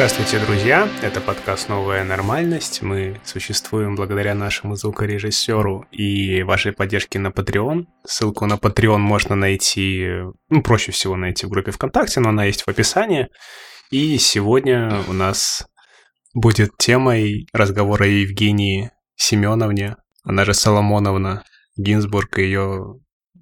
Здравствуйте, друзья! Это подкаст «Новая нормальность». Мы существуем благодаря нашему звукорежиссеру и вашей поддержке на Patreon. Ссылку на Patreon можно найти, ну, проще всего найти в группе ВКонтакте, но она есть в описании. И сегодня у нас будет темой разговора о Евгении Семеновне, она же Соломоновна Гинзбург и ее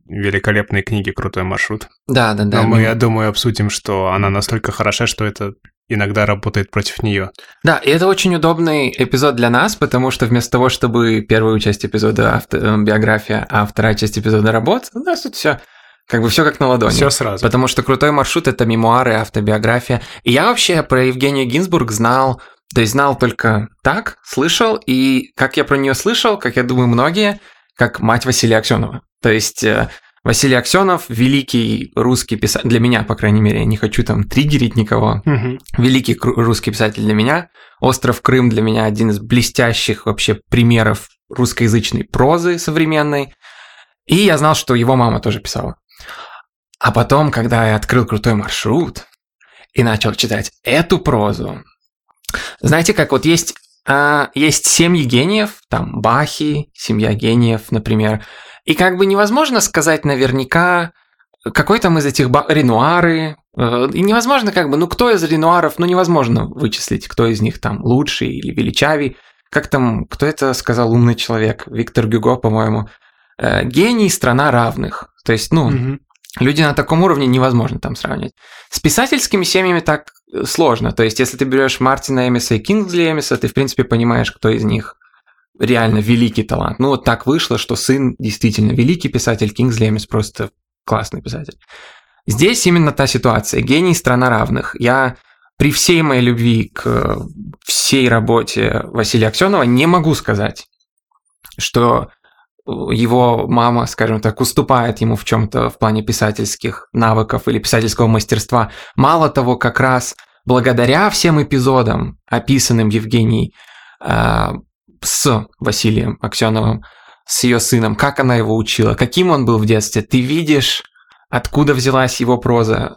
великолепной книги «Крутой маршрут». Да, да, да. Но мы, я думаю, обсудим, что она настолько хороша, что это иногда работает против нее. Да, и это очень удобный эпизод для нас, потому что вместо того, чтобы первую часть эпизода авто, э, биография, а вторая часть эпизода работа, у нас тут все как бы все как на ладони. Все сразу. Потому что крутой маршрут это мемуары, автобиография. И я вообще про Евгению Гинзбург знал, то есть знал только так, слышал, и как я про нее слышал, как я думаю многие, как мать Василия Аксенова. То есть э, Василий Аксенов, великий русский писатель, для меня, по крайней мере, я не хочу там триггерить никого, Мгм. великий русский писатель для меня. Остров Крым для меня один из блестящих вообще примеров русскоязычной прозы современной. И я знал, что его мама тоже писала. А потом, когда я открыл крутой маршрут и начал читать эту прозу, знаете, как вот есть, а, есть семьи гениев, там Бахи, семья гениев, например, и как бы невозможно сказать наверняка, какой там из этих ба- Ренуары, э, и невозможно как бы, ну кто из Ренуаров, ну невозможно вычислить, кто из них там лучший или величавый. Как там, кто это сказал умный человек, Виктор Гюго, по-моему, Э, гений – страна равных. То есть, ну, Мгм. Люди на таком уровне невозможно там сравнивать. С писательскими семьями так э, сложно. То есть, если ты берешь Мартина Эмиса и Кингсли Эмиса, ты, в принципе, понимаешь, кто из них реально великий талант. Ну, вот так вышло, что сын действительно великий писатель, Кингсли Эмис просто классный писатель. Здесь именно та ситуация. Гений страна равных. Я при всей моей любви к э, всей работе Василия Аксенова не могу сказать, что его мама, скажем так, уступает ему в чем-то в плане писательских навыков или писательского мастерства. Мало того, как раз благодаря всем эпизодам, описанным Евгенией э, с Василием Аксеновым, с ее сыном, как она его учила, каким он был в детстве, ты видишь, откуда взялась его проза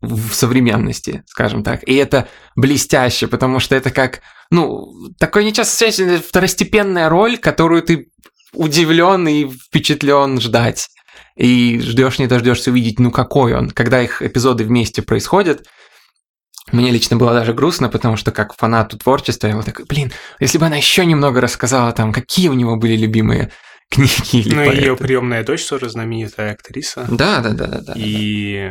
в современности, скажем так. И это блестяще, потому что это как, ну, такой нечасто встречный второстепенная роль, которую ты удивлен и впечатлен ждать. И ждешь, не дождешься увидеть, ну какой он. Когда их эпизоды вместе происходят, мне лично было даже грустно, потому что как фанату творчества я вот такой, блин, если бы она еще немного рассказала там, какие у него были любимые книги или Ну, поэты. ее приемная дочь тоже знаменитая актриса. Да, да, да, да, да. И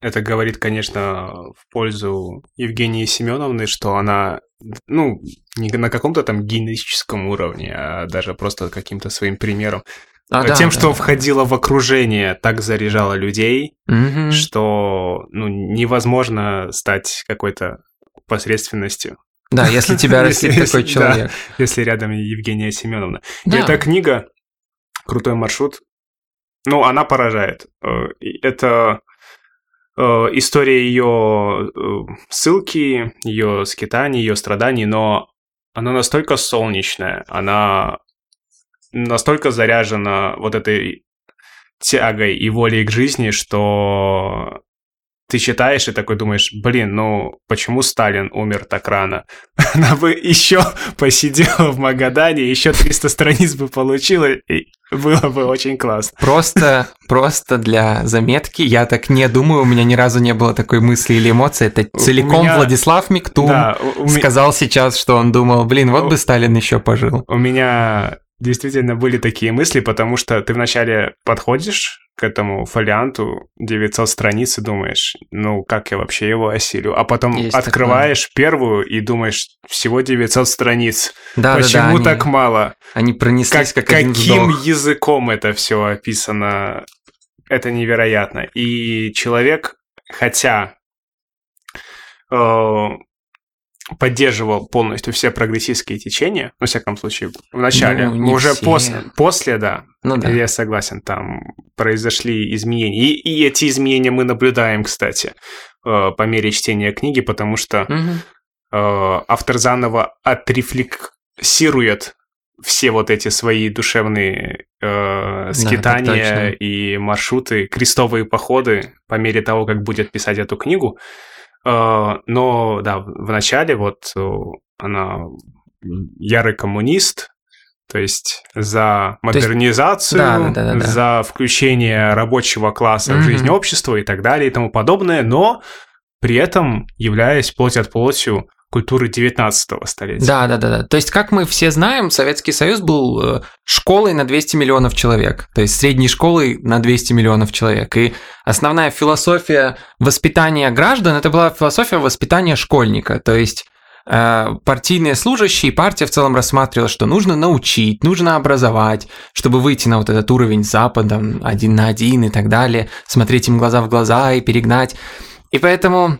это говорит, конечно, в пользу Евгении Семеновны, что она, ну, не на каком-то там генетическом уровне, а даже просто каким-то своим примером. А, да, Тем, да, что да. входила в окружение, так заряжала людей, Мгм. что ну, невозможно стать какой-то посредственностью, Да, если тебя растит Если- такой человек. если рядом Евгения Семеновна. Да. эта книга «Крутой маршрут», ну, она поражает. Э, Это э, история ее э, ссылки, ее скитаний, ее страданий, но она настолько солнечная, она настолько заряжена вот этой тягой и волей к жизни, что ты читаешь и такой думаешь, блин, ну почему Сталин умер так рано? Она бы еще посидела в Магадане, еще 300 страниц бы получила, и было бы очень классно. Просто, просто для заметки, я так не думаю, у меня ни разу не было такой мысли или эмоции. Это целиком меня- Владислав Миктум Да, у, сказал сейчас, что он думал, блин, вот бы Сталин еще пожил. у меня действительно были такие мысли, потому что ты вначале подходишь к этому фолианту 900 страниц и думаешь, ну как я вообще его осилю? А потом Есть открываешь первую и думаешь, всего 900 страниц. Да, Почему да, да, они, так мало? они пронеслись Как, как, один каким вздох. языком это все описано? Это невероятно. И человек, хотя э, поддерживал полностью все прогрессистские течения, во всяком случае, в начале, Ну, уже все. после, после, да, Ну да. я согласен, там произошли изменения. И, и эти изменения мы наблюдаем, кстати, э, по мере чтения книги, потому что э, автор заново отрефлексирует все вот эти свои душевные э, скитания точно. и маршруты, крестовые походы по мере того, как будет писать эту книгу. Э, но, да, в начале вот э, она ярый коммунист, то есть за модернизацию, да, да, да, да. за включение рабочего класса в Мгм. жизнь общества и так далее и тому подобное, но при этом являясь плоть от плотью культуры 19 столетия. Да, да, да, да. То есть, как мы все знаем, Советский Союз был э, школой на 200 миллионов человек. То есть средней школой на 200 миллионов человек. И основная философия воспитания граждан это была философия воспитания школьника. То есть э, партийные служащие, партия в целом рассматривала, что нужно научить, нужно образовать, чтобы выйти на вот этот уровень с Западом один на один и так далее, смотреть им глаза в глаза и перегнать. И поэтому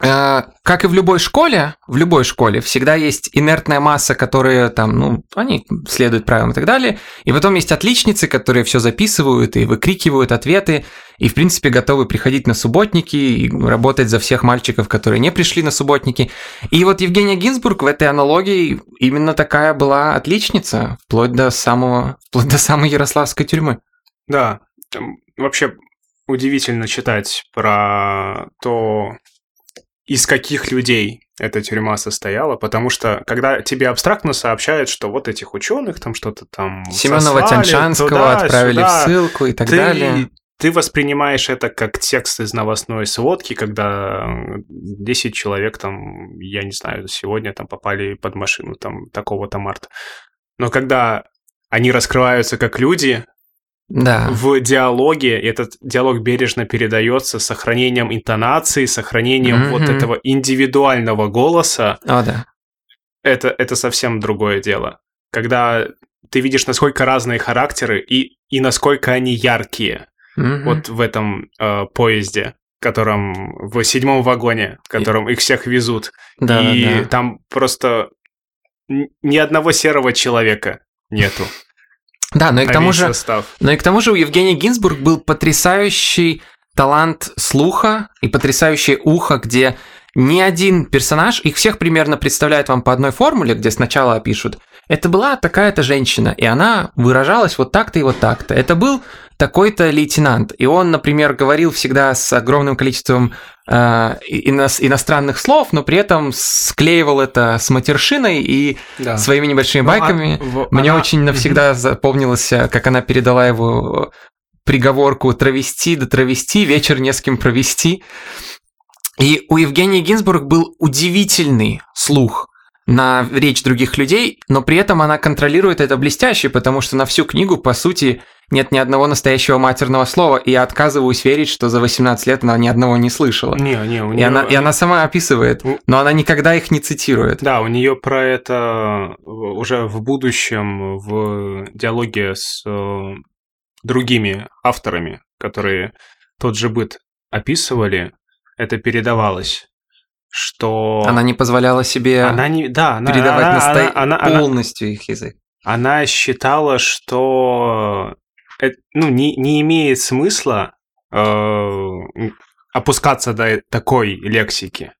как и в любой школе, в любой школе всегда есть инертная масса, которые там, ну, они следуют правилам и так далее, и потом есть отличницы, которые все записывают и выкрикивают ответы, и, в принципе, готовы приходить на субботники и работать за всех мальчиков, которые не пришли на субботники. И вот Евгения Гинзбург в этой аналогии именно такая была отличница, вплоть до самого, вплоть до самой Ярославской тюрьмы. Да, вообще удивительно читать про то, из каких людей эта тюрьма состояла, потому что когда тебе абстрактно сообщают, что вот этих ученых там что-то там Семенова сослали Тяньшанского туда, отправили сюда, в ссылку и так ты, далее. ты воспринимаешь это как текст из новостной сводки, когда 10 человек там, я не знаю, сегодня там попали под машину там такого-то марта. Но когда они раскрываются как люди, Да. в диалоге, и этот диалог бережно передается с сохранением интонации, сохранением вот Мгм. этого индивидуального голоса, О, да. это, это совсем другое дело. Когда ты видишь, насколько разные характеры и, и насколько они яркие Мгм. вот в этом э, поезде, котором в седьмом вагоне, в котором их всех везут. да, и да, да. там просто ни одного серого человека нету. Да, но и к тому же, состав. но и к тому же у Евгения Гинзбург был потрясающий талант слуха и потрясающее ухо, где ни один персонаж, их всех примерно представляют вам по одной формуле, где сначала опишут. Это была такая-то женщина, и она выражалась вот так-то и вот так-то. Это был такой-то лейтенант, и он, например, говорил всегда с огромным количеством э, ино- иностранных слов, но при этом склеивал это с матершиной и Да. своими небольшими Ну, а- байками. в- Мне она- очень навсегда запомнилось, э, как она передала его приговорку «травести да травести, вечер не с кем провести». И у Евгении Гинзбург был удивительный слух на речь других людей, но при этом она контролирует это блестяще, потому что на всю книгу, по сути, нет ни одного настоящего матерного слова, и я отказываюсь верить, что за 18 лет она ни одного не слышала. Не, не, у И нее... она, и она сама описывает, но она никогда их не цитирует. Да, у нее про это уже в будущем в диалоге с э, другими авторами, которые тот же быт описывали, это передавалось, что Она не позволяла себе она не, да, она, передавать она, насто- она, она, она- полностью их язык. она считала, что э, ну, не, не имеет смысла э, опускаться до такой лексики.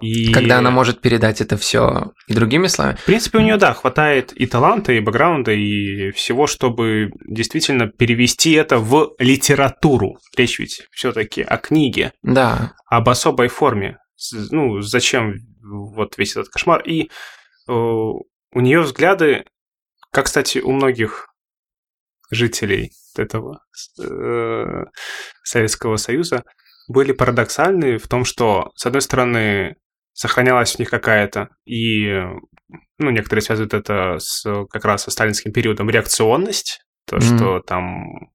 И... Когда она может передать это все и другими словами. В принципе, у нее, да, хватает и таланта, и бэкграунда, и всего, чтобы действительно перевести это в литературу. Речь ведь все-таки о книге, Да. об особой форме. Ну, зачем вот весь этот кошмар? И э, у нее взгляды, как, кстати, у многих жителей этого э, Советского Союза, были парадоксальны в том, что, с одной стороны, сохранялась в них какая-то, и ну, некоторые связывают это с, как раз со сталинским периодом, реакционность, то, Мгм. что там,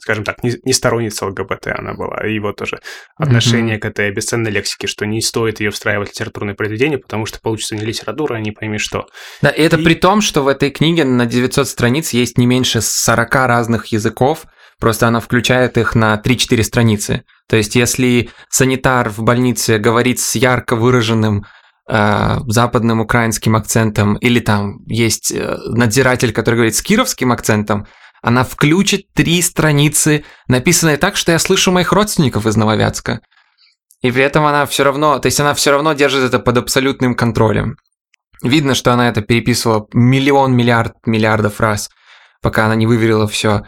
скажем так, не, не сторонница ЛГБТ она была, и вот тоже отношение к этой бесценной лексике, что не стоит ее встраивать в литературное произведение, потому что получится не литература, а не пойми что. Да, и это И- при том, что в этой книге на 900 страниц есть не меньше 40 разных языков, просто она включает их на 3-4 страницы. То есть, если санитар в больнице говорит с ярко выраженным э, западным украинским акцентом, или там есть э, надзиратель, который говорит с кировским акцентом, она включит три страницы, написанные так, что я слышу моих родственников из Нововятска. И при этом она все равно, то есть она все равно держит это под абсолютным контролем. Видно, что она это переписывала миллион, миллиард, миллиардов раз, пока она не выверила все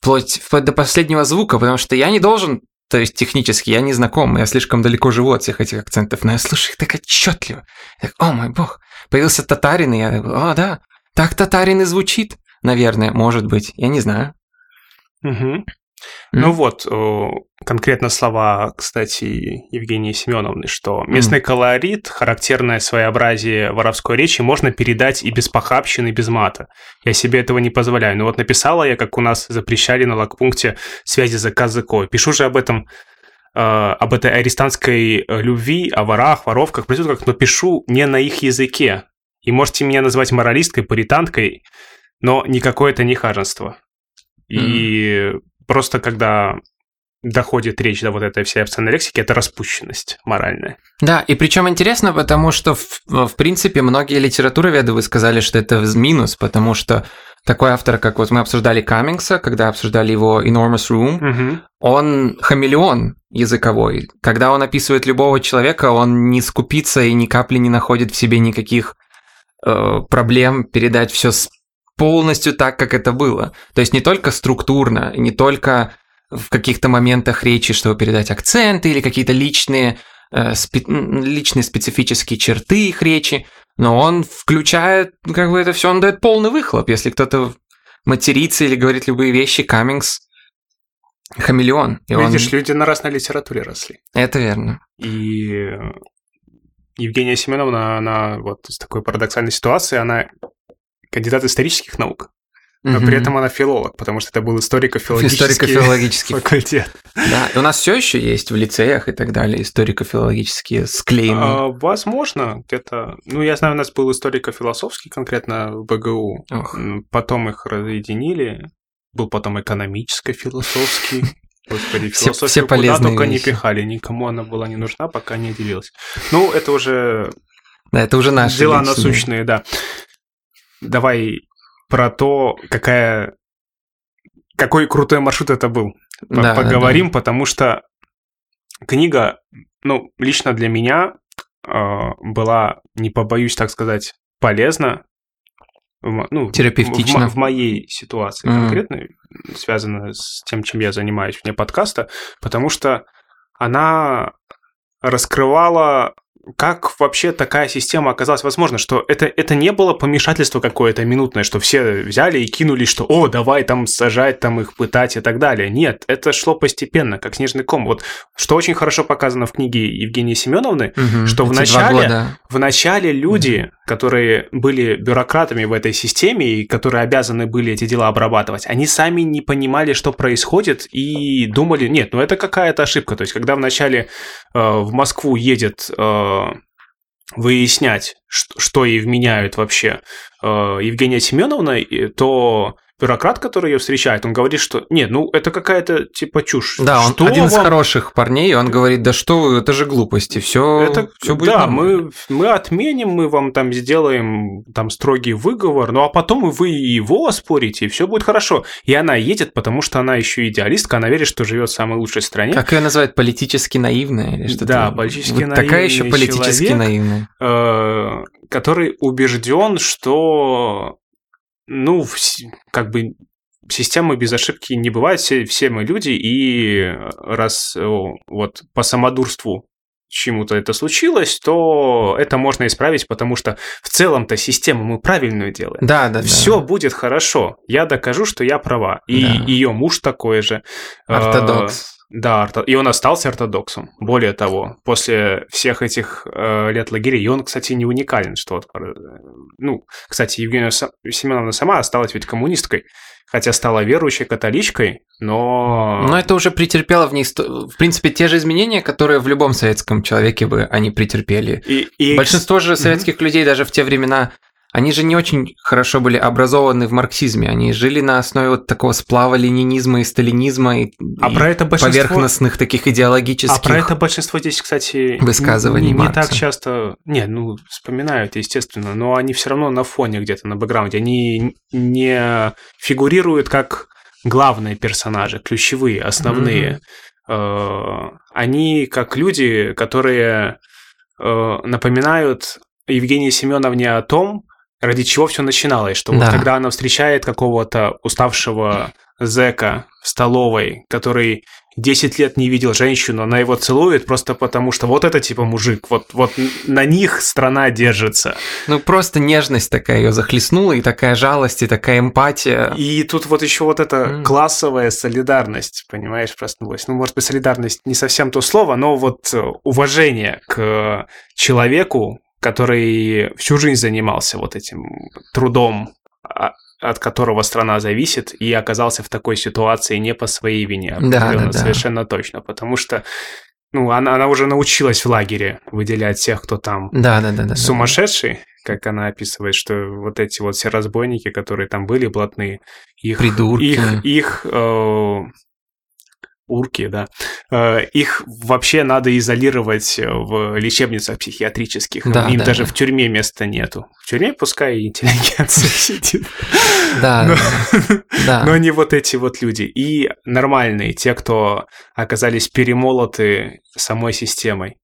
вплоть, вплоть до последнего звука, потому что я не должен то есть технически я не знаком, я слишком далеко живу от всех этих акцентов, но я слышу их так отчетливо. Так, о мой бог, появился татарин, и я о да, так татарин и звучит, наверное, может быть, я не знаю. Угу. Ну вот, конкретно слова, кстати, Евгении Семеновны, что местный mm. колорит, характерное своеобразие воровской речи можно передать и без похабщины, и без мата. Я себе этого не позволяю. Но вот написала я, как у нас запрещали на лагпункте связи за языкой. Пишу же об этом э, об этой арестантской э, любви, о ворах, воровках, проститутках, но пишу не на их языке. И можете меня назвать моралисткой, паританткой, но никакое это не хаженство. И mm. просто когда доходит речь до вот этой всей обсценной лексики, это распущенность моральная. Да, и причем интересно, потому что, в, в принципе, многие литературоведы вы сказали, что это минус, потому что такой автор, как вот мы обсуждали Каммингса, когда обсуждали его Enormous Room, угу. он хамелеон языковой. Когда он описывает любого человека, он не скупится и ни капли не находит в себе никаких э, проблем передать все полностью так, как это было. То есть не только структурно, не только в каких-то моментах речи, чтобы передать акценты или какие-то личные, э, спе- личные специфические черты их речи, но он включает, ну, как бы это все, он дает полный выхлоп. Если кто-то матерится или говорит любые вещи, Каммингс хамелеон. И Видишь, он... люди на разной литературе росли. Это верно. И Евгения Семеновна, она вот с такой парадоксальной ситуации, она кандидат исторических наук. Но угу. при этом она филолог, потому что это был историко-филологический, историко-филологический факультет. Да, и у нас все еще есть в лицеях и так далее историко-филологические склеймы. А, возможно, где-то... Ну, я знаю, у нас был историко-философский конкретно в БГУ. Ох. Потом их разъединили. Был потом экономическо-философский. Господи, все, все полезные куда только вещи. не пихали, никому она была не нужна, пока не отделилась. Ну, это уже... Да, это уже наши Дела личные. насущные, да. Давай про то, какая какой крутой маршрут это был. Да, Поговорим, да. потому что книга, ну, лично для меня э, была, не побоюсь так сказать, полезна. Ну, Терапевтично. В, в моей ситуации mm. конкретно, связанная с тем, чем я занимаюсь вне подкаста, потому что она раскрывала как вообще такая система оказалась возможна, что это, это не было помешательство какое-то минутное, что все взяли и кинулись, что «О, давай там сажать, там их пытать» и так далее. Нет, это шло постепенно, как снежный ком. Вот что очень хорошо показано в книге Евгении Семеновны, угу, что в начале, в начале люди, угу. которые были бюрократами в этой системе и которые обязаны были эти дела обрабатывать, они сами не понимали, что происходит и думали, нет, ну это какая-то ошибка. То есть, когда вначале э, в Москву едет э, выяснять, что, что ей вменяют вообще э, Евгения Семеновна, то бюрократ, который ее встречает, он говорит, что нет, ну это какая-то типа чушь. Да, он что один вам... из хороших парней, он говорит, да что вы, это же глупости, все, это, все будет. Да, мы, мы отменим, мы вам там сделаем там строгий выговор, ну а потом вы его оспорите, и все будет хорошо. И она едет, потому что она еще идеалистка, она верит, что живет в самой лучшей стране. Как ее называют, политически наивная или что-то? Да, политически вот наивная. Такая еще политически человек, наивная. Э, который убежден, что ну, как бы системы без ошибки не бывает, все, все мы люди, и раз вот по самодурству чему-то это случилось, то это можно исправить, потому что в целом-то систему мы правильную делаем. Да, да, Все да. будет хорошо. Я докажу, что я права. И да. ее муж такой же. Ортодокс. Да, и он остался ортодоксом. Более того, после всех этих э, лет лагерей, и он, кстати, не уникален, что вот, э, ну, кстати, Евгения Семеновна сама осталась ведь коммунисткой, хотя стала верующей католичкой, но... Но это уже претерпело в ней, в принципе, те же изменения, которые в любом советском человеке бы они претерпели. И, и... Большинство же советских mm-hmm. людей даже в те времена они же не очень хорошо были образованы в марксизме. Они жили на основе вот такого сплава ленинизма и сталинизма и, а и про это большинство... поверхностных таких идеологических А про это большинство здесь, кстати, высказываний не, не так часто... Не, ну, вспоминают, естественно, но они все равно на фоне где-то, на бэкграунде. Они не фигурируют как главные персонажи, ключевые, основные. Mm-hmm. Они как люди, которые э, напоминают Евгении Семеновне о том, ради чего все начиналось, что да. вот когда она встречает какого-то уставшего зэка в столовой, который 10 лет не видел женщину, она его целует просто потому, что вот это типа мужик, вот, вот на них страна держится. Ну, просто нежность такая ее захлестнула, и такая жалость, и такая эмпатия. И тут вот еще вот эта mm. классовая солидарность, понимаешь, проснулась. Ну, может быть, солидарность не совсем то слово, но вот уважение к человеку, который всю жизнь занимался вот этим трудом а, от которого страна зависит, и оказался в такой ситуации не по своей вине. Да, да, да. Совершенно точно, потому что ну, она, она уже научилась в лагере выделять тех, кто там да, да, да, да, сумасшедший, да. как она описывает, что вот эти вот все разбойники, которые там были блатные, их, Придурки. их, их э, урки, да, э, их вообще надо изолировать в лечебницах психиатрических. Да, Им да, даже да. в тюрьме места нету. В тюрьме пускай интеллигенция сидит. Да, но, да. Но не вот эти вот люди. И нормальные, те, кто оказались перемолоты самой системой.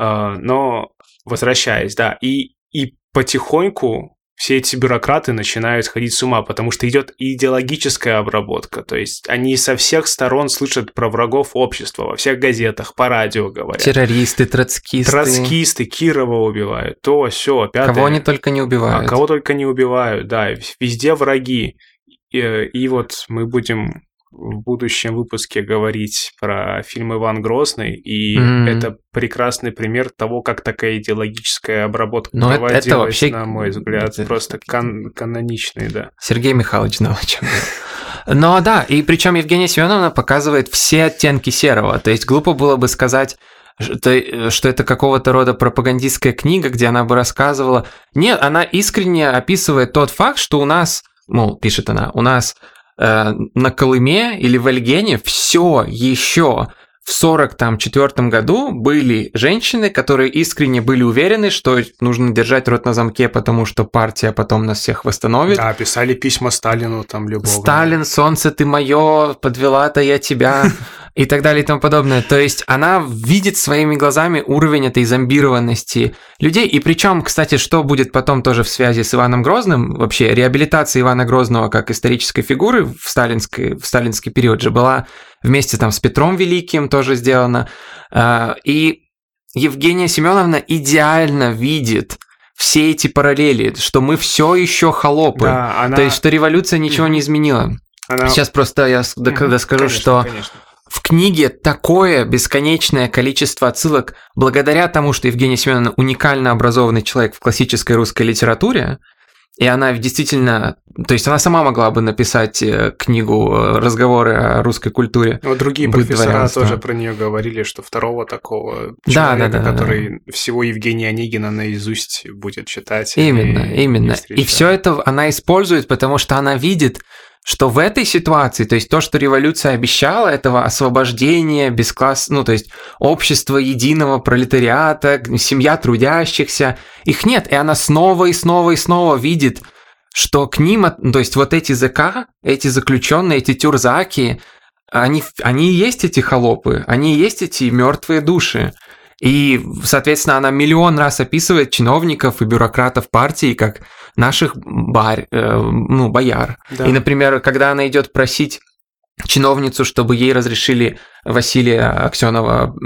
Э, но возвращаясь, да, и, и потихоньку все эти бюрократы начинают ходить с ума, потому что идет идеологическая обработка. То есть они со всех сторон слышат про врагов общества, во всех газетах, по радио говорят. Террористы, троцкисты. Троцкисты, Кирова убивают, то, все, пятое. Кого они только не убивают. А кого только не убивают, да, везде враги. И, и вот мы будем в будущем выпуске говорить про фильм Иван Грозный, и mm. это прекрасный пример того, как такая идеологическая обработка Но проводилась, это вообще... на мой взгляд, это... просто кан- каноничный, да. Сергей Михайлович знал о чем Но да, и причем Евгения Семеновна показывает все оттенки серого. То есть глупо было бы сказать, что, что это какого-то рода пропагандистская книга, где она бы рассказывала. Нет, она искренне описывает тот факт, что у нас, мол, пишет она, у нас Э, на Колыме или в Альгене все еще в 44 году были женщины, которые искренне были уверены, что нужно держать рот на замке, потому что партия потом нас всех восстановит. Да, писали письма Сталину там любого. Сталин, солнце ты мое, подвела-то я тебя. и так далее и тому подобное. То есть она видит своими глазами уровень этой зомбированности людей. И причем, кстати, что будет потом тоже в связи с Иваном Грозным, вообще реабилитация Ивана Грозного как исторической фигуры в, сталинской, в сталинский период же была вместе там с Петром Великим тоже сделана. А, и Евгения Семеновна идеально видит все эти параллели, что мы все еще холопы. Да, она... То есть, что революция ничего не изменила. Она... Сейчас просто я доскажу, конечно, что конечно. В книге такое бесконечное количество отсылок благодаря тому, что Евгения Семеновна уникально образованный человек в классической русской литературе, и она действительно, то есть она сама могла бы написать э, книгу э, «Разговоры о русской культуре». Вот другие профессора тоже про нее говорили, что второго такого человека, да, да, да, который да. всего Евгения Онегина наизусть будет читать. Именно, и, именно. И, и все это она использует, потому что она видит, что в этой ситуации, то есть то, что революция обещала, этого освобождения, бескласс, ну то есть общество единого пролетариата, семья трудящихся, их нет, и она снова и снова и снова видит, что к ним, то есть вот эти ЗК, эти заключенные, эти тюрзаки, они, они и есть эти холопы, они и есть эти мертвые души. И, соответственно, она миллион раз описывает чиновников и бюрократов партии как наших бар, э, ну, бояр. Да. И, например, когда она идет просить чиновницу, чтобы ей разрешили Василия Аксенова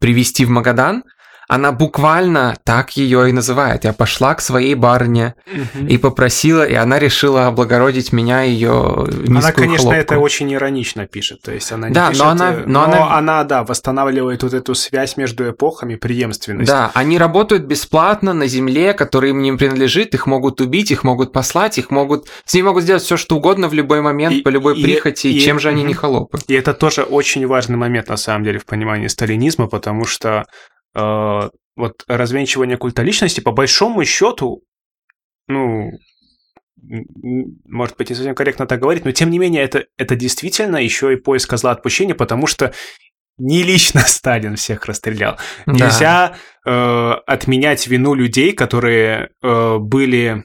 привести в Магадан, она буквально так ее и называет. Я пошла к своей барыне угу. и попросила, и она решила облагородить меня ее Она, конечно, хлопку. это очень иронично пишет. То есть она не да, пишет, но она, но, но она... она, да, восстанавливает вот эту связь между эпохами, преемственность. Да, они работают бесплатно на земле, которая им не принадлежит, их могут убить, их могут послать, их могут... С ними могут сделать все, что угодно в любой момент, и, по любой и, прихоти, и, чем же они угу. не холопы. И это тоже очень важный момент, на самом деле, в понимании сталинизма, потому что э, вот развенчивание культа личности, по большому счету, ну, может быть, не совсем корректно так говорить, но тем не менее это, это действительно еще и поиск козла отпущения, потому что не лично Сталин всех расстрелял. Да. Нельзя э, отменять вину людей, которые э, были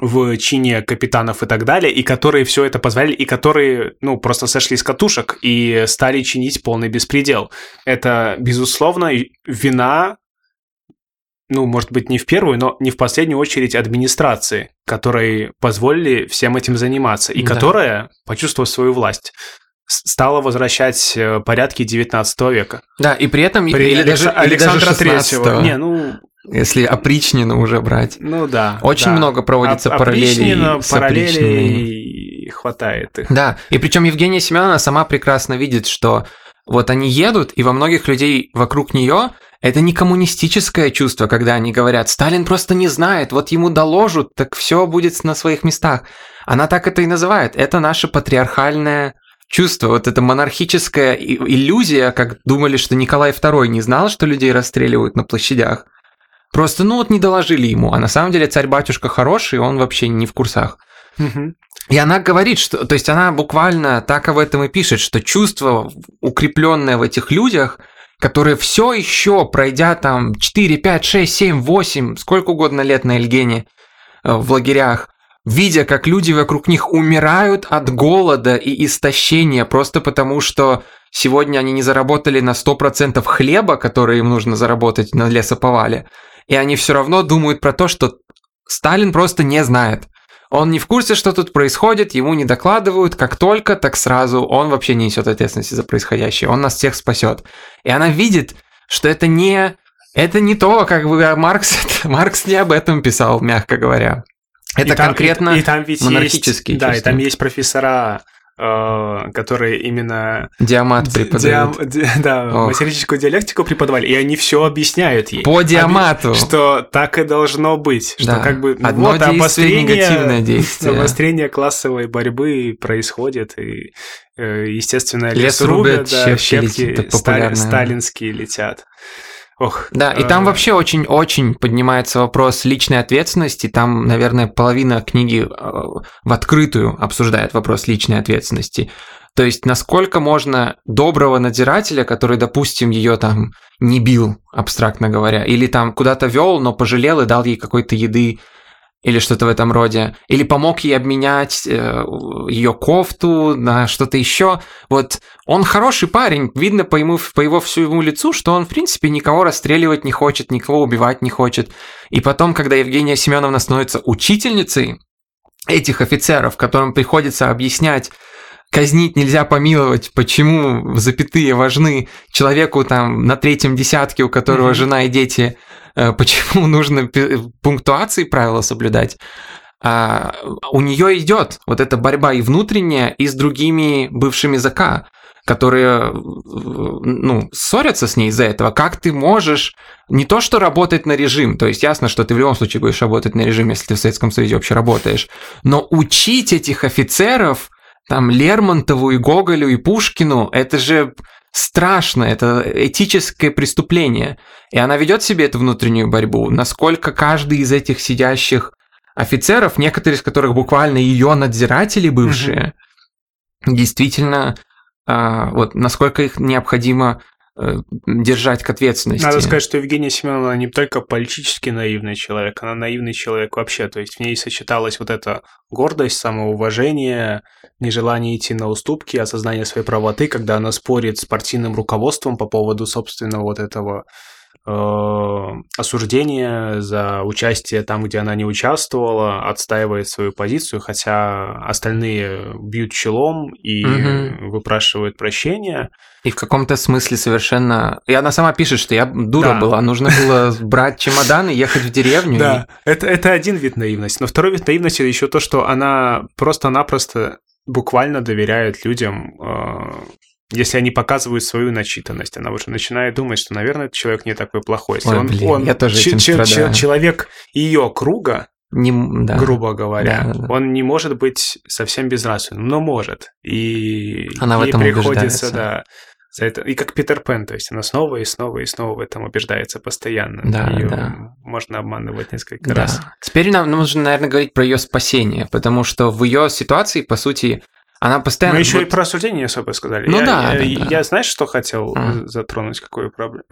в чине капитанов и так далее, и которые все это позволяли, и которые, ну, просто сошли с катушек и стали чинить полный беспредел. Это, безусловно, вина, ну, может быть, не в первую, но не в последнюю очередь администрации, которые позволили всем этим заниматься, и да. которая, почувствовав свою власть, стала возвращать э, порядки 19 века. Да, и при этом... При или Алекс... даже, Александра или даже 16 Третьего. Не, ну, Если опричнину уже брать. ну да. Очень да. много проводится А- параллелей с параллелей хватает их. Да, и причем Евгения Семеновна сама прекрасно видит, что вот они едут, и во многих людей вокруг нее это не коммунистическое чувство, когда они говорят, Сталин просто не знает, вот ему доложат, так все будет на своих местах. Она так это и называет. Это наше патриархальное чувство, вот эта монархическая иллюзия, как думали, что Николай II не знал, что людей расстреливают на площадях. Просто, ну вот не доложили ему, а на самом деле царь-батюшка хороший, он вообще не в курсах. И она говорит, что, то есть она буквально так об этом и пишет, что чувство, укрепленное в этих людях, которые все еще, пройдя там 4, 5, 6, 7, 8, сколько угодно лет на Эльгене э, в лагерях, видя, как люди вокруг них умирают от голода и истощения, просто потому что сегодня они не заработали на 100% хлеба, который им нужно заработать на лесоповале, и они все равно думают про то, что Сталин просто не знает. Он не в курсе, что тут происходит, ему не докладывают, как только, так сразу. Он вообще не несет ответственности за происходящее, он нас всех спасет. И она видит, что это не, это не то, как бы а Маркс, Маркс не об этом писал, мягко говоря. Это И там- конкретно и, и там ведь монархические есть, Да, и там есть профессора, которые именно диамат ди- преподает. диам- ди- да, Ох. математическую диалектику преподавали, и они все объясняют ей. По диамату. Объ- Что так и должно быть. Что Да. как бы ну Одно вот действие, обострение, негативное действие. обострение классовой борьбы происходит, и, э, естественно, Лес лес рубят, рубят, да, щепки щепки, летят, так ста- популярно. сталинские летят. Ох, Да, и там э, вообще очень-очень поднимается вопрос личной ответственности. Там, наверное, половина книги э, в открытую обсуждает вопрос личной ответственности. То есть, насколько можно доброго надзирателя, который, допустим, ее там не бил, абстрактно говоря, или там куда-то вел, но пожалел и дал ей какой-то еды, или что-то в этом роде, или помог ей обменять ее кофту на что-то еще. Вот он хороший парень, видно по, ему, по его всему лицу, что он, в принципе, никого расстреливать не хочет, никого убивать не хочет. И потом, когда Евгения Семеновна становится учительницей этих офицеров, которым приходится объяснять, казнить нельзя помиловать, почему запятые важны человеку там на третьем десятке, у которого Мгм. жена и дети, э, почему нужно пи- пунктуации правила соблюдать. А, у нее идет вот эта борьба и внутренняя, и с другими бывшими ЗК, которые э, ну, ссорятся с ней из-за этого. Как ты можешь не то что работать на режим, то есть ясно, что ты в любом случае будешь работать на режим, если ты в Советском Союзе вообще работаешь, но учить этих офицеров, там Лермонтову и Гоголю и Пушкину, это же страшно, это этическое преступление. И она ведет себе эту внутреннюю борьбу. Насколько каждый из этих сидящих офицеров, некоторые из которых буквально ее надзиратели бывшие, действительно, а, вот насколько их необходимо держать к ответственности. Надо сказать, что Евгения Семеновна не только политически наивный человек, она наивный человек вообще. То есть в ней сочеталась вот эта гордость, самоуважение, нежелание идти на уступки, осознание своей правоты, когда она спорит с партийным руководством по поводу собственного вот этого э, осуждения за участие там, где она не участвовала, отстаивает свою позицию, хотя остальные бьют челом и Мгм. выпрашивают прощения. И в каком-то смысле совершенно... И она сама пишет, что я дура Да. была, нужно было брать чемодан и ехать в деревню. Да, это, это один вид наивности. Но второй вид наивности еще то, что она просто-напросто буквально доверяет людям, э, если они показывают свою начитанность. Она уже начинает думать, что, наверное, этот человек не такой плохой. Если Ой, он, блин, он я тоже че- че- страдаю. человек ее круга, Не да. грубо говоря, Да, да, да. он не может быть совсем безнравственным, но может. И Она в ей этом приходится, убеждается. да, за это. И как Питер Пен, то есть она снова и снова и снова в этом убеждается постоянно. Да, Её да. можно обманывать несколько Да. раз. Теперь нам нужно, наверное, говорить про ее спасение, потому что в ее ситуации, по сути, она постоянно... Мы еще вот- и про осуждение не особо сказали. Ну я, да, я, да, да. я, знаешь, что хотел А. затронуть, какую проблему?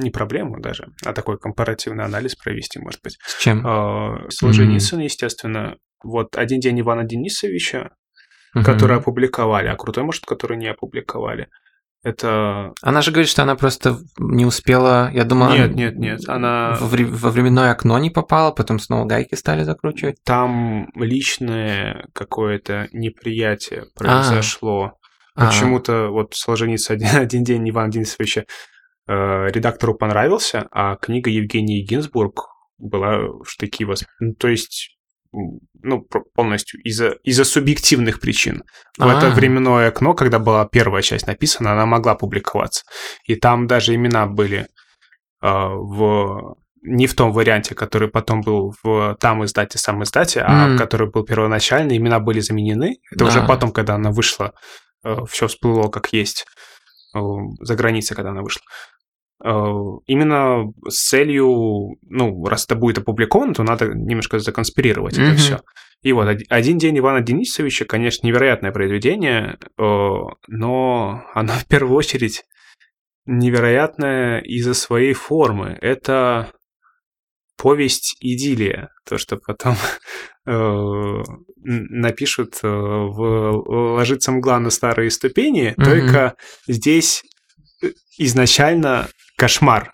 Не проблему даже, а такой компаративный анализ провести, может быть. С чем? Э, Солженицын, естественно, вот один день Ивана Денисовича, Мгм. который опубликовали, а крутой, может, который не опубликовали. Это... Она же говорит, что она просто не успела... Я думала... Нет, нет, нет, она... Во, вре- во временное окно не попала, потом снова гайки стали закручивать. Там личное какое-то неприятие произошло А. Почему-то вот Солженицын один, один день Ивана Денисовича э, редактору понравился, а книга Евгении Гинзбург была в штыки восп... ну, То есть ну, полностью из-за из субъективных причин. В А-а-а. это временное окно, когда была первая часть написана, она могла публиковаться. И там даже имена были э, в не в том варианте, который потом был в там издате, сам издате, а mm. который был первоначальный, имена были заменены. Это да. уже потом, когда она вышла, э, все всплыло как есть э, за границей, когда она вышла. Э, именно с целью, ну, раз это будет опубликовано, то надо немножко законспирировать mm-hmm. это все. И вот «Один день Ивана Денисовича», конечно, невероятное произведение, но оно в первую очередь невероятное из-за своей формы. Это повесть идиллия, то, что потом э, напишут э, в «Ложится мгла на старые ступени», mm-hmm. только здесь э, изначально кошмар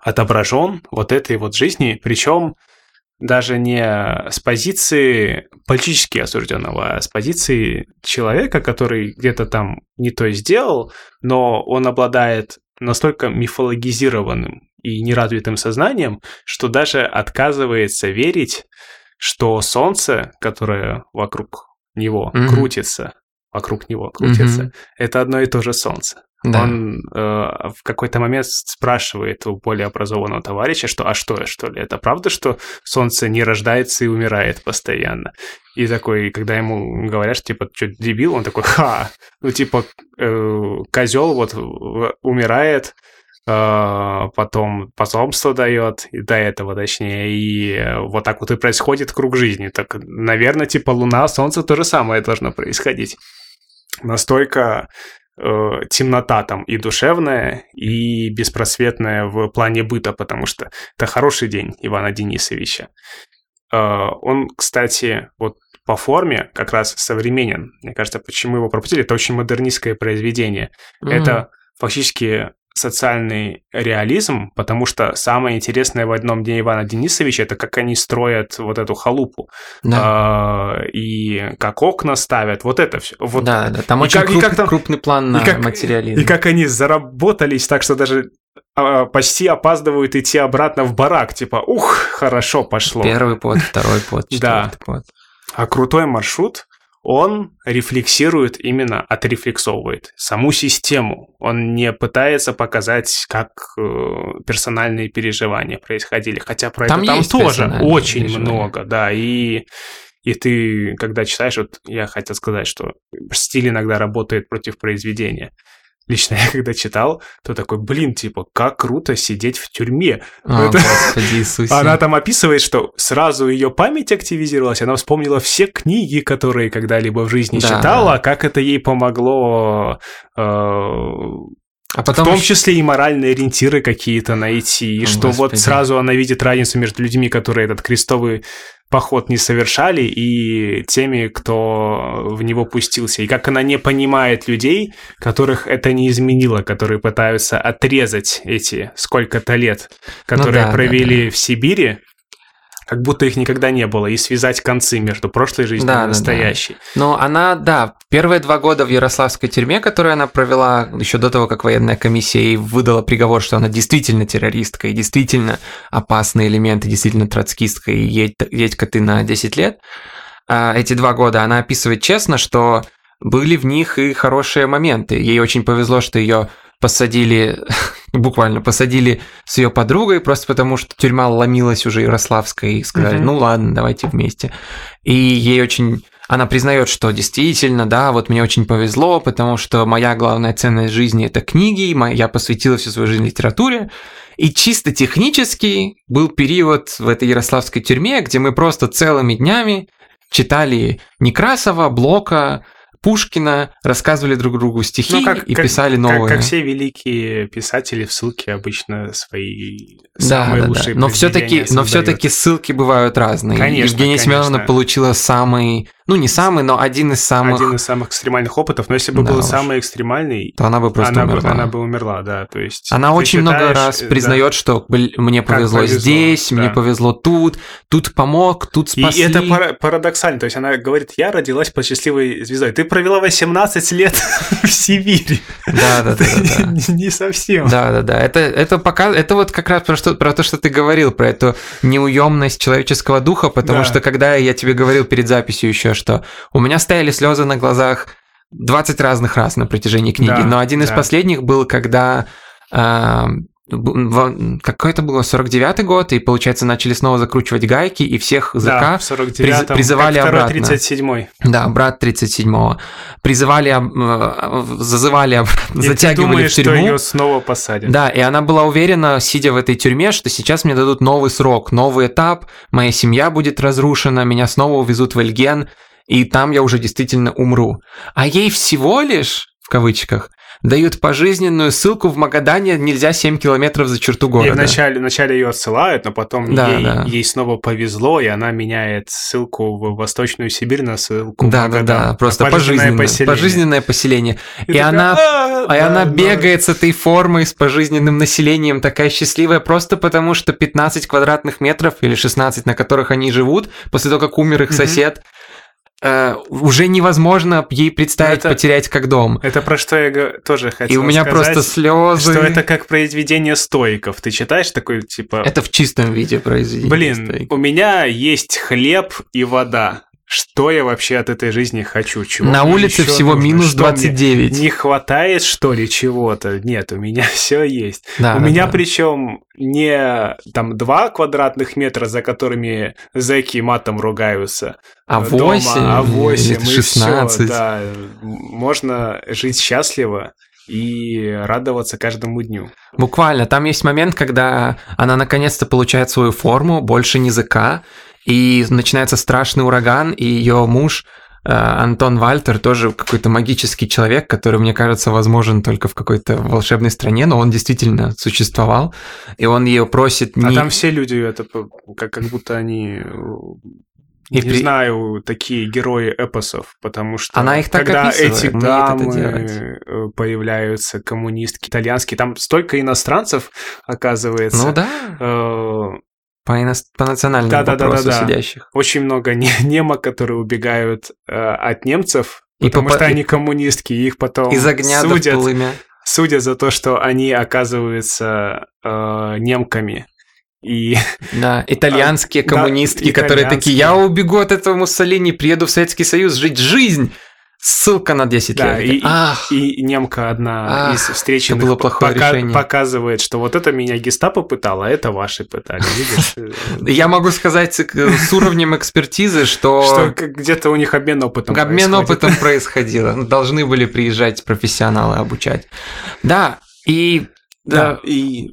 отображен вот этой вот жизни, причем даже не с позиции политически осужденного, а с позиции человека, который где-то там не то сделал, но он обладает настолько мифологизированным и неразвитым сознанием, что даже отказывается верить, что Солнце, которое вокруг него mm-hmm. крутится, вокруг него крутится, mm-hmm. это одно и то же Солнце. Да. Он э, в какой-то момент спрашивает у более образованного товарища, что «а что, что ли, это правда, что Солнце не рождается и умирает постоянно?» И такой, когда ему говорят, что типа, что, дебил? Он такой «ха!» Ну, типа, э, козел вот умирает, а, потом потомство дает, и до этого точнее, и вот так вот и происходит круг жизни. Так, наверное, типа Луна, Солнце то же самое должно происходить. Настолько э, темнота там и душевная, и беспросветная в плане быта, потому что это хороший день Ивана Денисовича. Э, он, кстати, вот по форме как раз современен. Мне кажется, почему его пропустили, это очень модернистское произведение. Mm-hmm. Это фактически социальный реализм, потому что самое интересное в одном дне Ивана Денисовича это как они строят вот эту халупу да. а, и как окна ставят, вот это все. Вот. Да, да, там и очень как, круп, как там, крупный план на и как, материализм. И как они заработались так, что даже а, почти опаздывают идти обратно в барак, типа, ух, хорошо пошло. Первый под, второй под, четвертый под. А крутой маршрут, он рефлексирует именно, отрефлексовывает саму систему. Он не пытается показать, как э, персональные переживания происходили. Хотя про там это там тоже очень много, да. И, и ты, когда читаешь, вот я хотел сказать, что стиль иногда работает против произведения. Лично я когда читал, то такой, блин, типа, как круто сидеть в тюрьме. А, Это... Господи Иисусе. Она там описывает, что сразу ее память активизировалась, она вспомнила все книги, которые когда-либо в жизни да, читала, как это ей помогло э, а потом в том числе и моральные ориентиры какие-то найти, и что Господи. вот сразу она видит разницу между людьми, которые этот крестовый поход не совершали, и теми, кто в него пустился. И как она не понимает людей, которых это не изменило, которые пытаются отрезать эти сколько-то лет, которые ну да, провели да, да. в Сибири, как будто их никогда не было, и связать концы между прошлой жизнью да, и настоящей. Да, да. Но она, да, первые два года в Ярославской тюрьме, которую она провела еще до того, как военная комиссия ей выдала приговор, что она действительно террористка и действительно опасный элемент, и действительно троцкистка, и едь, едь-ка ты на 10 лет, а эти два года она описывает честно, что были в них и хорошие моменты. Ей очень повезло, что ее посадили, буквально посадили с ее подругой, просто потому что тюрьма ломилась уже Ярославская, и сказали, ну ладно, давайте вместе. И ей очень она признает, что действительно, да, вот мне очень повезло, потому что моя главная ценность жизни это книги, я посвятила всю свою жизнь литературе. И чисто технически был период в этой ярославской тюрьме, где мы просто целыми днями читали Некрасова, Блока, Пушкина, рассказывали друг другу стихи ну, как, и как, писали новые. Как, как все великие писатели в ссылке обычно свои самые да, лучшие да. Но все-таки, но все-таки ссылки бывают разные. Конечно, Евгения конечно. Семеновна получила самый Ну, не самый, но один из самых... Один из самых экстремальных опытов, но если бы Да был уж. самый экстремальный, То она бы просто она, бы, умерла. она бы умерла, да, то есть... Она очень много считаешь, раз э, признает, что «Блин, мне повезло, повезло, здесь, мне да. повезло тут, тут помог, тут И спасли. это пара- парадоксально, то есть она говорит, я родилась под счастливой звездой. Ты провела 18 лет в Сибири. Да, да, да, да. да. Не совсем. Да, да, да. Это, это пока, это вот как раз про, что, про то, что ты говорил, про эту неуемность человеческого духа, потому Да. что когда я тебе говорил перед записью еще, что у меня стояли слезы на глазах 20 разных раз на протяжении книги, Да, но один из последних был, когда а, какой это было, 49-й год, и, получается, начали снова закручивать гайки, и всех ЗК Да, в 49-м, приз- призывали как обратно. 37-й. Да, брат 37-го. Призывали, э, зазывали обратно, И ты затягивали думаешь, в что тюрьму. ее снова посадят. Да, и она была уверена, сидя в этой тюрьме, что сейчас мне дадут новый срок, новый этап, моя семья будет разрушена, меня снова увезут в Эльген, и там я уже действительно умру. А ей всего лишь, в кавычках, дают пожизненную ссылку в Магадане нельзя 7 километров за черту И города. вначале, вначале ее отсылают, но потом Да, ей, да. ей снова повезло, и она меняет ссылку в Восточную Сибирь на ссылку в Да, да, Магадан. да, просто Пожизненное пожизненное, поселение. пожизненное поселение. И, такая, она «А, А да, она да». бегает с этой формой, с пожизненным населением, такая счастливая, просто потому что 15 квадратных метров или 16, на которых они живут, после того, как умер их Мгм. сосед, э, уже невозможно ей представить Это- потерять как дом. Это про что я тоже хотел И у меня сказать, просто слезы. Что это как произведение стоиков. Ты читаешь такой, типа... Это в чистом виде произведение. Блин, стоит. у меня есть хлеб и вода. Что я вообще от этой жизни хочу? Чего На улице всего нужно? минус Что мне 29. Не хватает, что ли, чего-то? Нет, у меня все есть. Да, у да, меня да. причем не там 2 квадратных метра, за которыми зэки матом ругаются. А дома, 8, а 8 или и 16. всё, да. Можно жить счастливо и радоваться каждому дню. Буквально, там есть момент, когда она наконец-то получает свою форму, больше не языка, и начинается страшный ураган, и ее муж э, Антон Вальтер тоже какой-то магический человек, который, мне кажется, возможен только в какой-то волшебной стране, но он действительно существовал, и он ее просит не... А там все люди, это как, как будто они, И не при- знаю, такие герои эпосов, потому что Она их так когда описывает, эти дамы э, появляются, коммунистки, итальянские, там столько иностранцев оказывается. Ну да, Э, по, ино- по национальному Да-да-да-да-да. вопросу сидящих. очень много не- немок, которые убегают э, от немцев, И потому попа- что они коммунистки, и их потом Из огня до судят, полымя. судят за то, что они оказываются э, немками. И Да, итальянские А, да, коммунистки, которые такие, я убегу от этого Муссолини, приеду в Советский Союз жить жизнь. Ссылка на 10 Да, лет. и- Ах, И немка одна Ах, из встреченных это было плохое пока- решение. показывает, что вот это меня гестапо пытало, а это ваши пытали. Я могу сказать с уровнем экспертизы, Что где-то у них обмен опытом обмен опытом происходило. Ну, Должны были приезжать профессионалы обучать. Да, и... Да, и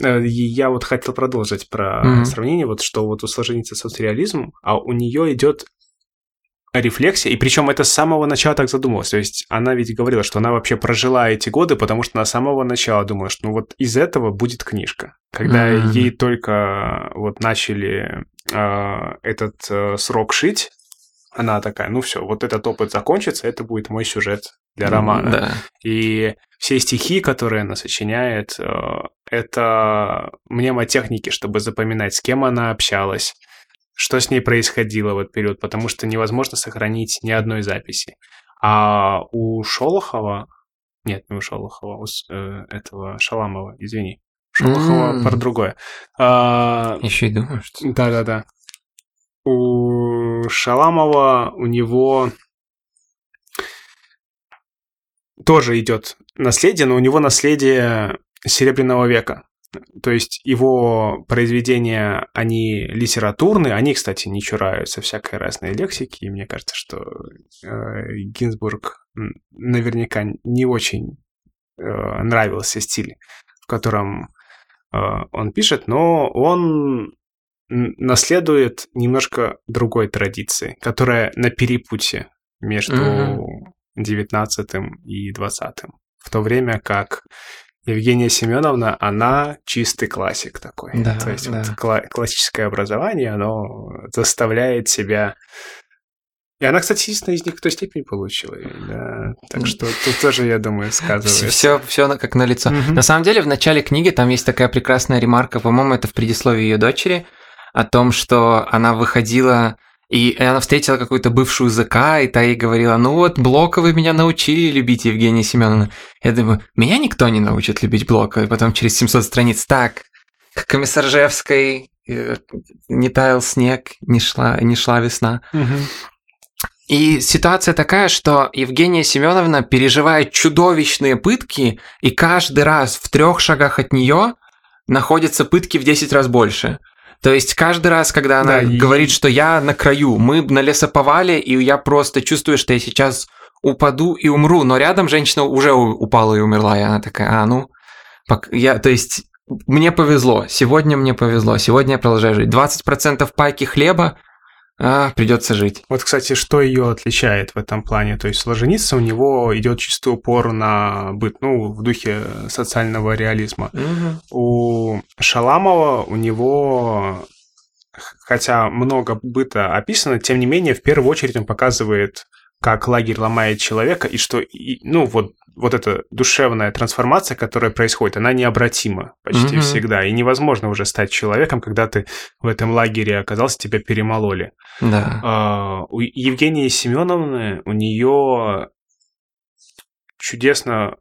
э, и я вот хотел продолжить про Мгм. сравнение, вот что вот у сложеницы соцреализм, а у нее идет рефлексия, и причем это с самого начала так задумалось. То есть она ведь говорила, что она вообще прожила эти годы, потому что она с самого начала думала, что ну вот из этого будет книжка. Когда Мгм. ей только вот начали э, этот э, срок шить, она такая, ну все, вот этот опыт закончится, это будет мой сюжет для романа. Да. И все стихи, которые она сочиняет, э, это мнемотехники, чтобы запоминать, с кем она общалась, что с ней происходило в этот период, потому что невозможно сохранить ни одной записи. А у Шолохова... Нет, не у Шолохова, у э, этого Шаламова, извини. Шолохова М. про другое. А, Еще и думаю, что... да-да-да. У Шаламова у него тоже идет наследие, но у него наследие Серебряного века. То есть его произведения, они литературные, они, кстати, не чураются всякой разной лексики, и мне кажется, что э, Гинзбург наверняка не очень э, нравился стиль, в котором э, он пишет, но он наследует немножко другой традиции, которая на перепутье между Мгм. 19 и 20 В то время как Евгения Семеновна, она чистый классик такой. Да, То есть да. вот кла- классическое образование, оно заставляет себя И она, кстати, единственная из них, кто степень получила. Да. Так что тут тоже, я думаю, сказывается. Все, все как на лицо. Мгм. На самом деле, в начале книги там есть такая прекрасная ремарка, по-моему, это в предисловии ее дочери, о том, что она выходила и она встретила какую-то бывшую ЗК, и та ей говорила, ну вот, Блока вы меня научили любить, Евгения Семеновна. Я думаю, меня никто не научит любить Блока. И потом через 700 страниц, так, к Комиссаржевской э, не таял снег, не шла, не шла весна. И ситуация такая, что Евгения Семеновна переживает чудовищные пытки, и каждый раз в трех шагах от нее находятся пытки в 10 раз больше. То есть каждый раз, когда она Да, и- говорит, что я на краю, мы на лесоповале, и я просто чувствую, что я сейчас упаду и умру, но рядом женщина уже упала и умерла, и она такая, а, ну, я, то есть мне повезло, сегодня мне повезло, сегодня я продолжаю жить. 20% пайки хлеба, а, придется жить. Вот, кстати, что ее отличает в этом плане? То есть Солженицын у него идет чистый упор на быт, ну, в духе социального реализма. У Шаламова у него, хотя много быта описано, тем не менее, в первую очередь он показывает, как лагерь ломает человека, и что, и, ну, вот, вот эта душевная трансформация, которая происходит, она необратима почти Мгм. всегда. И невозможно уже стать человеком, когда ты в этом лагере оказался, тебя перемололи. Да. А, у Евгении Семеновны у нее чудесно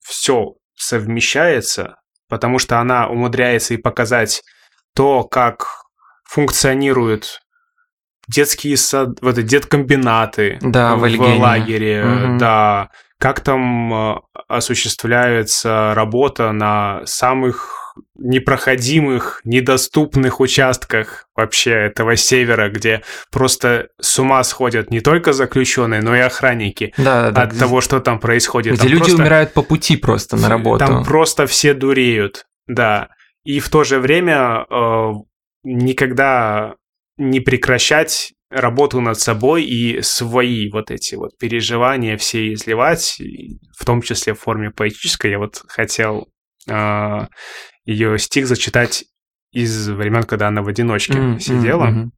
все совмещается, потому что она умудряется и показать то, как функционируют детские сад, вот эти деткомбинаты Да, в в лагере, Мгм. да, как там э, осуществляется работа на самых непроходимых, недоступных участках вообще этого севера, где просто с ума сходят не только заключенные, но и охранники Да, да, да. от того, что там происходит. Где Там люди просто- умирают по пути просто на работу. Там просто все дуреют, да. И в то же время э, никогда не прекращать работу над собой и свои вот эти вот переживания все изливать, в том числе в форме поэтической. Я вот хотел э, ее стих зачитать из времен, когда она в одиночке М, сидела. мгм.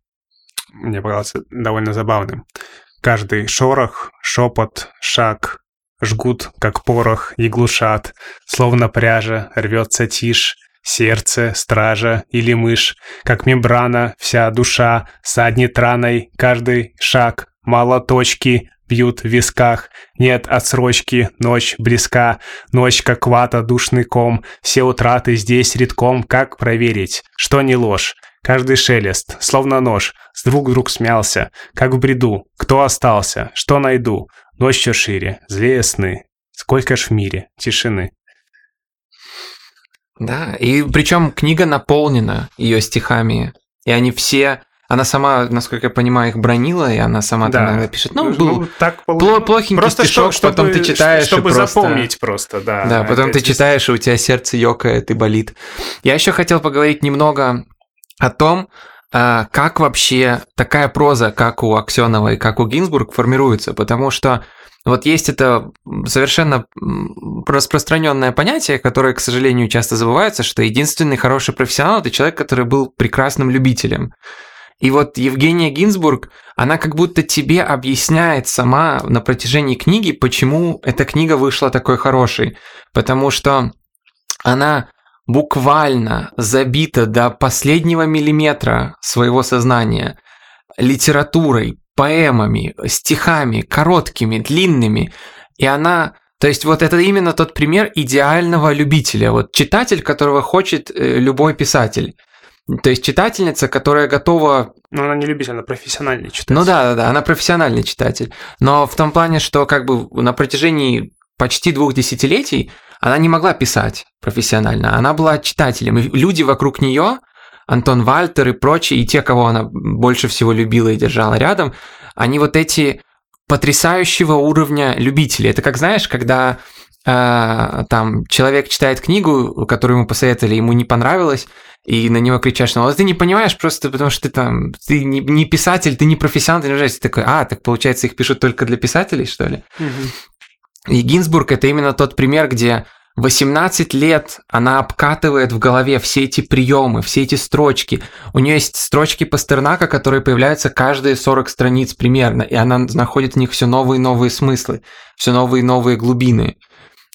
Мне показалось довольно забавным. Каждый шорох, шепот, шаг жгут, как порох, и глушат, словно пряжа рвется тишь, сердце, стража или мышь, как мембрана, вся душа, саднет раной, каждый шаг, мало точки, бьют в висках, нет отсрочки, ночь близка, ночь как вата, душный ком, все утраты здесь редком, как проверить, что не ложь, Каждый шелест, словно нож, с двух друг смялся, как в бреду. Кто остался? Что найду? Ночь все шире, злее сны. Сколько ж в мире тишины. Да, и причем книга наполнена ее стихами, и они все, она сама, насколько я понимаю, их бронила, и она сама там Да. иногда пишет, ну, был, так пло- получилось. плохенький Просто стишок, что- потом ты читаешь и Чтобы просто- запомнить просто, да. да, потом ты читаешь, и у тебя сердце ёкает и болит. Я еще хотел поговорить немного о том, а, как вообще такая проза, как у Аксенова и как у Гинзбург, формируется, потому что вот есть это совершенно распространенное понятие, которое, к сожалению, часто забывается, что единственный хороший профессионал – это человек, который был прекрасным любителем. И вот Евгения Гинзбург, она как будто тебе объясняет сама на протяжении книги, почему эта книга вышла такой хорошей. Потому что она буквально забита до последнего миллиметра своего сознания литературой, поэмами, стихами, короткими, длинными. И она то есть вот это именно тот пример идеального любителя, вот читатель, которого хочет э, любой писатель. То есть читательница, которая готова Ну, она не любитель, она профессиональный читатель. ну да, да, да, она профессиональный читатель. Но в том плане, что как бы на протяжении почти двух десятилетий она не могла писать профессионально. Она была читателем. И люди вокруг нее, Антон Вальтер и прочие, и те, кого она больше всего любила и держала рядом, они вот эти потрясающего уровня любители. Это как знаешь, когда э, там человек читает книгу, которую ему посоветовали, ему не понравилось, и на него кричат, что «Ну, ты не понимаешь просто потому, что ты там, ты не, не писатель, ты не профессионал, ты не ужасен». Ты такой, а, так получается их пишут только для писателей, что ли? Мгм. И Гинзбург это именно тот пример, где 18 лет она обкатывает в голове все эти приемы, все эти строчки. У нее есть строчки Пастернака, которые появляются каждые 40 страниц примерно, и она находит в них все новые и новые смыслы, все новые и новые глубины.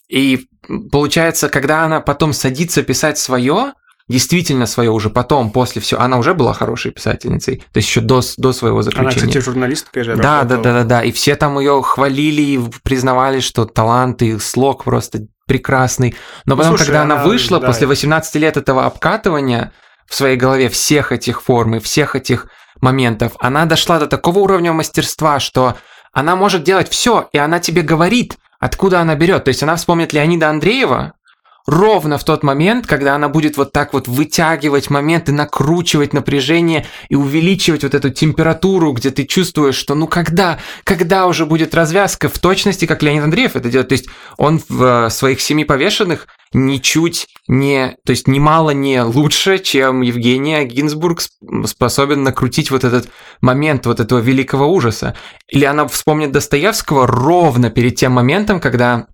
И получается, когда она потом садится писать свое, действительно свое уже потом, после всего, она уже была хорошей писательницей, то есть еще до, до своего заключения. Она, кстати, журналисткой же Да, да, да, да, да, и все там ее хвалили и признавали, что талант и слог просто прекрасный. Но ну, потом, слушай, когда она, она вышла, да. после 18 лет этого обкатывания в своей голове всех этих форм и всех этих моментов, она дошла до такого уровня мастерства, что она может делать все, и она тебе говорит, откуда она берет. То есть она вспомнит Леонида Андреева, ровно в тот момент, когда она будет вот так вот вытягивать моменты, накручивать напряжение и увеличивать вот эту температуру, где ты чувствуешь, что ну когда, когда уже будет развязка в точности, как Леонид Андреев это делает. То есть он в э, своих семи повешенных ничуть не, то есть немало не лучше, чем Евгения Гинзбург способен накрутить вот этот момент вот этого великого ужаса. Или она вспомнит Достоевского ровно перед тем моментом, когда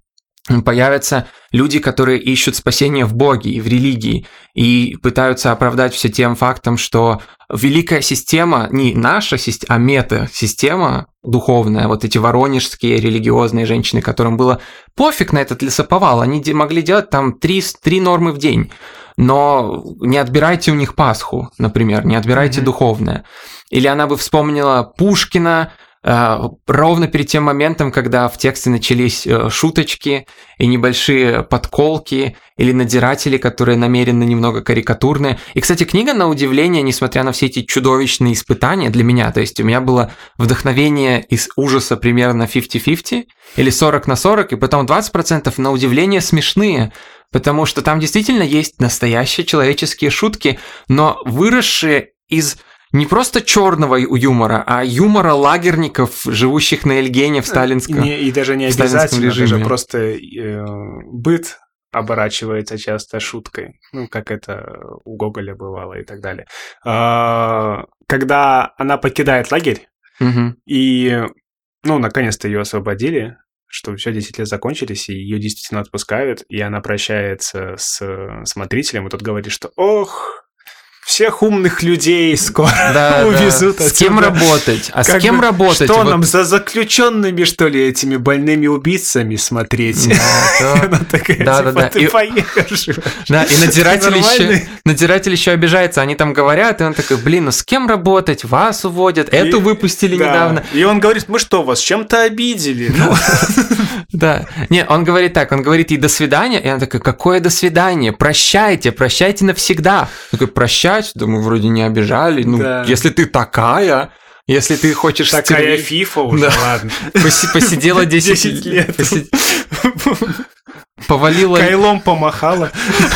появятся люди, которые ищут спасение в Боге и в религии, и пытаются оправдать все тем фактом, что великая система, не наша система, а мета-система духовная, вот эти воронежские религиозные женщины, которым было пофиг на этот лесоповал, они могли делать там три, три нормы в день, но не отбирайте у них Пасху, например, не отбирайте mm-hmm. духовное. Или она бы вспомнила Пушкина, ровно перед тем моментом, когда в тексте начались э, шуточки и небольшие подколки или надиратели, которые намеренно немного карикатурные. И, кстати, книга, на удивление, несмотря на все эти чудовищные испытания для меня, то есть у меня было вдохновение из ужаса примерно 50-50 или 40 на 40, и потом 20% на удивление смешные, потому что там действительно есть настоящие человеческие шутки, но выросшие из не просто черного юмора, а юмора лагерников, живущих на Эльгене в э, сталинском не, И даже не обязательно, режиме. даже просто э, быт оборачивается часто шуткой, ну, как это у Гоголя бывало и так далее. А, когда она покидает лагерь, угу. и, ну, наконец-то ее освободили, что все 10 лет закончились, и ее действительно отпускают, и она прощается с смотрителем, и тот говорит, что «Ох, всех умных людей скоро да, увезут. Да. С кем работать? А как с кем бы, работать? Что вот... нам за заключенными, что ли, этими больными убийцами смотреть? Да, такая, да, типа, да, ты поехал. Да, и надзиратель еще, надзиратель еще обижается, они там говорят, и он такой, блин, ну с кем работать? Вас уводят, эту выпустили недавно. И он говорит, мы что, вас чем-то обидели? Ну. Да. Не, он говорит так, он говорит ей до свидания, и она такая, какое до свидания? Прощайте, прощайте навсегда. Такой, прощать? Да мы вроде не обижали. Ну, да. если ты такая, если ты хочешь... Такая стерли... фифа уже, да. ладно. Посидела 10, 10 лет. Посид... Повалила... Кайлом помахала.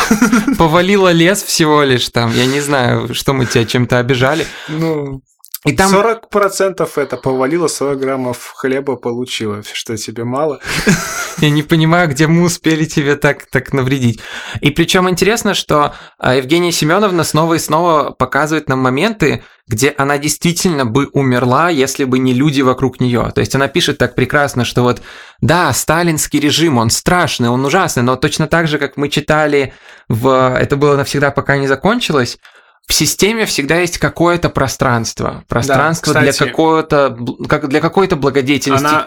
Повалила лес всего лишь там. Я не знаю, что мы тебя чем-то обижали. Ну... И там... 40% это повалило, 40 граммов хлеба получила, что тебе мало. Я не понимаю, где мы успели тебе так, так навредить. И причем интересно, что а, Евгения Семеновна снова и снова показывает нам моменты, где она действительно бы умерла, если бы не люди вокруг нее. То есть она пишет так прекрасно, что вот, да, сталинский режим, он страшный, он ужасный, но точно так же, как мы читали в «Это было навсегда, пока не закончилось», в системе всегда есть какое-то пространство. Пространство да, кстати, для какого-то как для какой-то благодетельности она,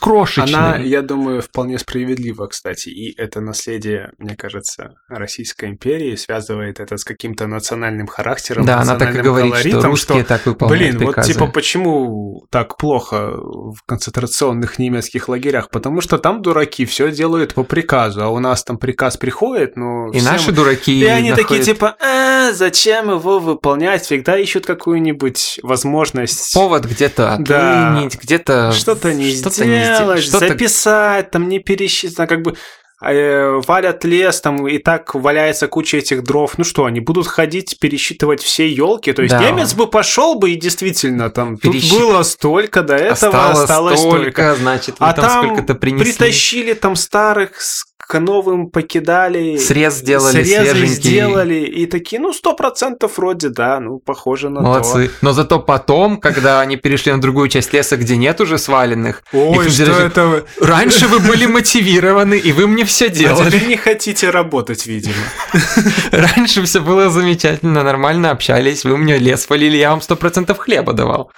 крошечной. Она, я думаю, вполне справедлива, кстати. И это наследие, мне кажется, Российской империи связывает это с каким-то национальным характером. Да, она так и говорит, колоритом, что русские что, так выполняют Блин, приказы. вот типа почему так плохо в концентрационных немецких лагерях? Потому что там дураки все делают по приказу, а у нас там приказ приходит, ну... И всем... наши дураки И они находят... такие типа, а, зачем его выполнять, всегда ищут какую-нибудь возможность. Повод где-то отлынить, да. где-то что-то не что сделать, что записать, там не пересчитать, как бы э, валят лес, там и так валяется куча этих дров. Ну что, они будут ходить, пересчитывать все елки. То есть да. немец бы пошел бы и действительно там Пересчит... тут было столько, до этого осталось, столько. Значит, а там, там притащили там старых к новым покидали. Срез сделали, Срезы свеженький. сделали, и такие, ну, сто процентов вроде, да, ну, похоже на Молодцы. Но зато потом, когда они перешли на другую часть леса, где нет уже сваленных, то. Ой, что держи- это раньше вы были мотивированы, и вы мне все А делали. теперь не хотите работать, видимо. Раньше все было замечательно, нормально общались, вы мне лес полили, я вам сто процентов хлеба давал.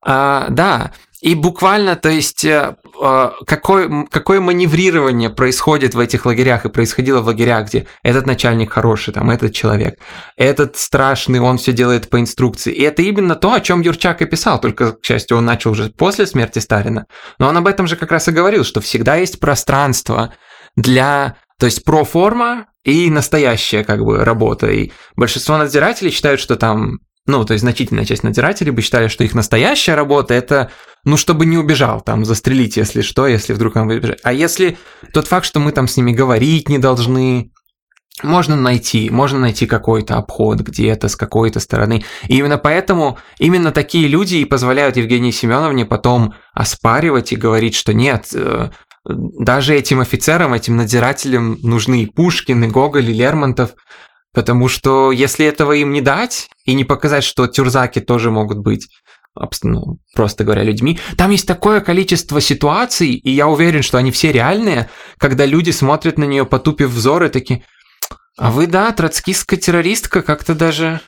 А, да, и буквально, то есть, э, э, какое, какое маневрирование происходит в этих лагерях и происходило в лагерях, где этот начальник хороший, там, этот человек, этот страшный, он все делает по инструкции. И это именно то, о чем Юрчак и писал, только, к счастью, он начал уже после смерти Сталина. Но он об этом же как раз и говорил, что всегда есть пространство для, то есть, проформа и настоящая, как бы, работа. И большинство надзирателей считают, что там ну, то есть значительная часть надзирателей бы считали, что их настоящая работа это, ну, чтобы не убежал, там, застрелить, если что, если вдруг он бежать. А если тот факт, что мы там с ними говорить не должны, можно найти, можно найти какой-то обход где-то с какой-то стороны. И именно поэтому именно такие люди и позволяют Евгении Семеновне потом оспаривать и говорить, что нет, э, даже этим офицерам, этим надзирателям нужны и Пушкин, и Гоголь, и Лермонтов, потому что если этого им не дать и не показать, что тюрзаки тоже могут быть ну, просто говоря, людьми. Там есть такое количество ситуаций, и я уверен, что они все реальные, когда люди смотрят на нее, потупив взоры, такие, а вы, да, троцкистская террористка, как-то даже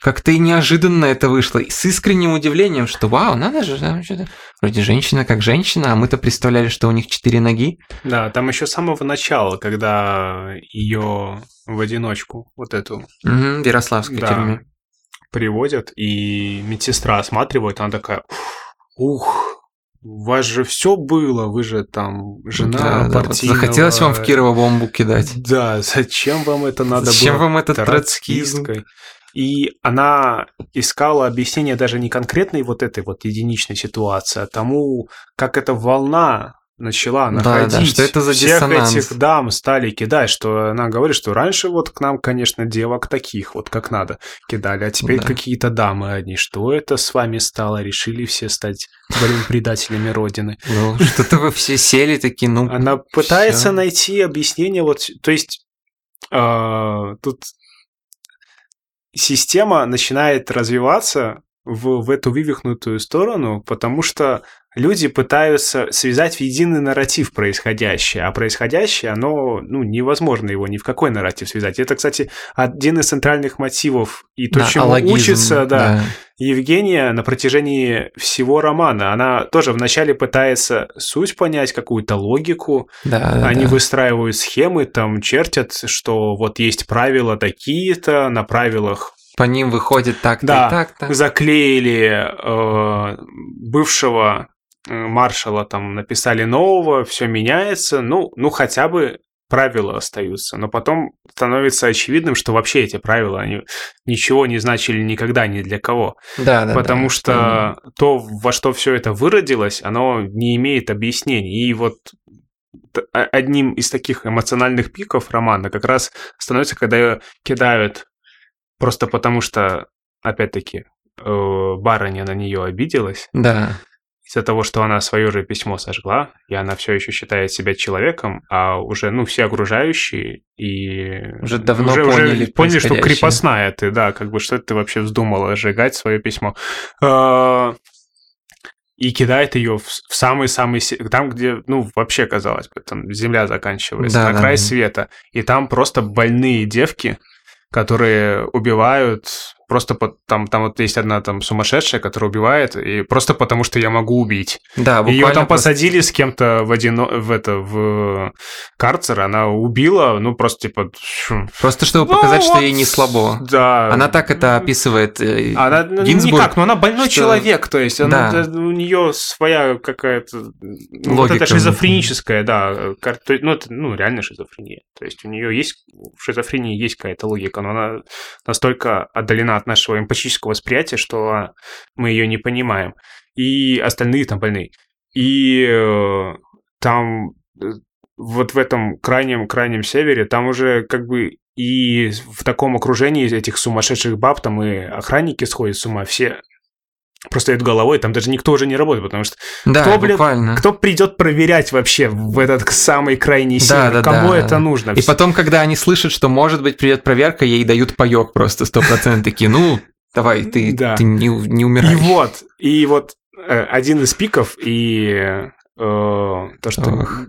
как-то и неожиданно это вышло, и с искренним удивлением, что вау, надо же, да, что-то- вроде женщина как женщина, а мы-то представляли, что у них четыре ноги. Да, там еще с самого начала, когда ее в одиночку, вот эту, Мгм, в Ярославской Да. тюрьме. приводят, и медсестра осматривает, она такая, ух, у вас же все было, вы же там жена Да, да, вот партийного... захотелось вам в Кирово бомбу кидать. Да, зачем вам это надо Зачем было? вам этот троцкизм? И она искала объяснение даже не конкретной вот этой вот единичной ситуации, а тому, как эта волна начала Да, да, находить. что это за Всех диссонанс? этих дам стали кидать, что она говорит, что раньше вот к нам, конечно, девок таких вот как надо кидали, а теперь Да. какие-то дамы одни. Что это с вами стало? Решили все стать, блин, предателями Родины. Ну, что-то вы все сели такие, ну... Она пытается найти объяснение, вот, то есть а, тут система начинает развиваться в, в эту вывихнутую сторону, потому что люди пытаются связать в единый нарратив происходящее, а происходящее, оно, ну, невозможно его ни в какой нарратив связать. Это, кстати, один из центральных мотивов и то, Да, чему алогизм, учится, да, Евгения на протяжении всего романа. Она тоже вначале пытается суть понять, какую-то логику, Да, да, они да. выстраивают схемы, там чертят, что вот есть правила такие-то, на правилах По ним выходит так-то Да. и так-то. заклеили э, бывшего э, маршала, там написали нового, все меняется, ну, ну хотя бы правила остаются, но потом становится очевидным, что вообще эти правила, они ничего не значили никогда ни для кого, Да, да, потому да, что то, во что все это выродилось, оно не имеет объяснений, и вот о- одним из таких эмоциональных пиков романа как раз становится, когда кидают просто потому, что, опять-таки, э, барыня на нее обиделась Да, из-за того, что она свое же письмо сожгла, и она все еще считает себя человеком, а уже, ну, все окружающие и... Уже давно уже, поняли уже поняли, что крепостная ты, да, как бы, что ты вообще вздумала сжигать свое письмо. Э, И кидает ее в самый-самый... Там, где, ну, вообще, казалось бы, там земля заканчивается, Да, на край да. света. И там просто больные девки, которые убивают просто по, там, там вот есть одна там сумасшедшая, которая убивает, и просто потому что я могу убить. да, Ее там просто- посадили с кем-то в один в это в карцер, она убила, ну просто типа. Просто чтобы Ну, показать, что вот, ей не слабо. Да. Она так это описывает. э, Она ну, Гинзбург, никак, но она больной что- человек, то есть она, Да. да, у нее своя какая-то ну, вот Логика это шизофреническая, да, кар- ну это ну реально шизофрения, то есть у нее есть в шизофрении есть какая-то логика, но она настолько отдалена от нашего эмпатического восприятия, что мы ее не понимаем, и остальные там больные, и э, там э, вот в этом крайнем крайнем севере там уже как бы и в таком окружении этих сумасшедших баб там и охранники сходят с ума, все просто идут головой, там даже никто уже не работает, потому что Да, кто, блин, буквально. кто придет проверять вообще в этот самый крайний север? да, Кому да. это нужно? И потом, когда они слышат, что может быть придет проверка, ей дают паёк просто 100%. Такие, ну, давай, ты, Да. ты не, не И умираешь. вот, и вот э, один из пиков, и э, то, что Ох.